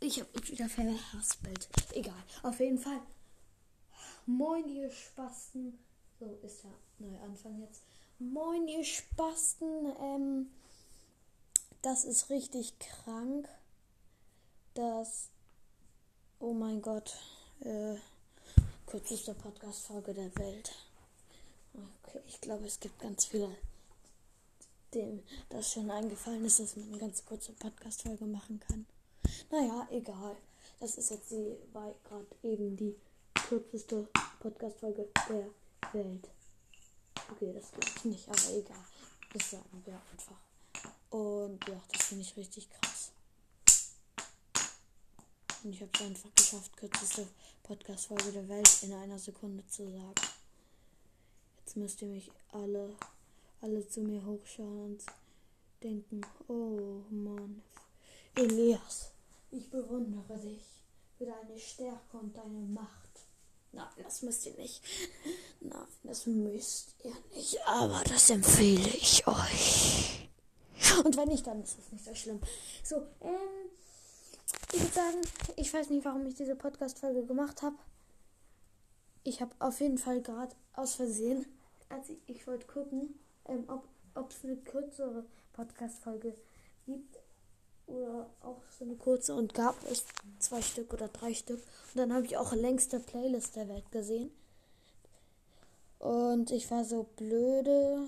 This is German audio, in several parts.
Ich habe mich wieder verhaspelt. Egal. Auf jeden Fall. Moin, ihr Spasten. So ist der neue Anfang jetzt. Moin, ihr Spasten. Ähm, das ist richtig krank. Das. Oh mein Gott. Äh, kürzeste Podcast-Folge der Welt. Okay, ich glaube, es gibt ganz viele, dem das schon eingefallen ist, dass man eine ganz kurze Podcast-Folge machen kann. Naja, egal. Das ist jetzt die, war gerade eben die kürzeste Podcast-Folge der Welt. Okay, das ich nicht, aber egal. Das sagen wir einfach. Und ja, das finde ich richtig krass. Und ich habe es einfach geschafft, kürzeste Podcast-Folge der Welt in einer Sekunde zu sagen. Jetzt müsst ihr mich alle, alle zu mir hochschauen und denken, oh Mann, Elias, ich bewundere dich für deine Stärke und deine Macht. Nein, das müsst ihr nicht. Nein, das müsst ihr nicht. Aber das empfehle ich euch. Und wenn nicht, dann ist es nicht so schlimm. So, ähm, ich würde sagen, ich weiß nicht, warum ich diese Podcast-Folge gemacht habe. Ich habe auf jeden Fall gerade aus Versehen, als ich, ich wollte gucken, ähm, ob es eine kürzere Podcast-Folge gibt oder auch so eine kurze und gab es zwei Stück oder drei Stück. Und dann habe ich auch längste Playlist der Welt gesehen. Und ich war so blöde.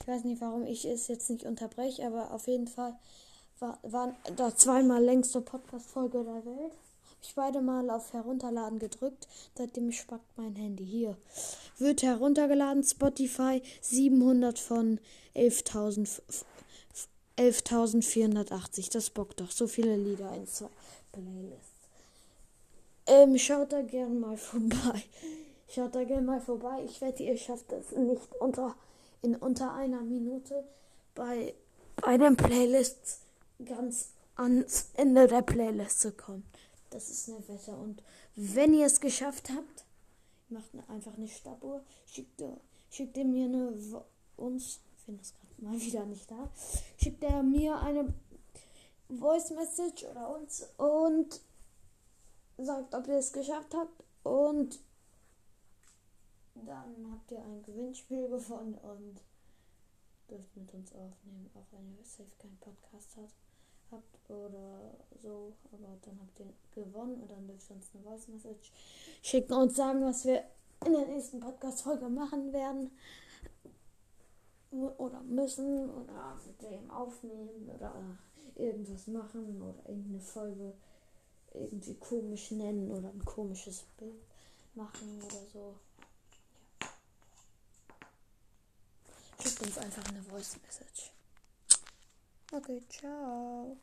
Ich weiß nicht, warum ich es jetzt nicht unterbreche, aber auf jeden Fall war, waren da zweimal längste Podcast-Folge der Welt. Habe ich beide Mal auf Herunterladen gedrückt. Seitdem spackt mein Handy. Hier. Wird heruntergeladen. Spotify 700 von 11.000 11.480. Das bockt doch. So viele Lieder in zwei Playlists. Ähm, schaut da gerne mal vorbei. Schaut da gerne mal vorbei. Ich wette, ihr schafft es nicht unter, in unter einer Minute bei, bei den Playlists ganz ans Ende der Playlist zu kommen. Das ist eine Wette. Und wenn ihr es geschafft habt, macht einfach eine Stoppuhr, schickt, schickt ihr mir eine uns, finde das gerade mal wieder nicht da, schickt er mir eine Voice Message oder uns und sagt, ob ihr es geschafft habt. Und dann habt ihr ein Gewinnspiel gewonnen und dürft mit uns aufnehmen, auch wenn ihr safe keinen Podcast habt habt oder so, aber dann habt ihr gewonnen und dann dürft ihr uns eine Voice Message schicken und sagen, was wir in der nächsten Podcast-Folge machen werden oder müssen oder mit dem aufnehmen oder irgendwas machen oder irgendeine Folge irgendwie komisch nennen oder ein komisches Bild machen oder so. Ja. Schickt uns einfach eine Voice Message. Okay, ciao.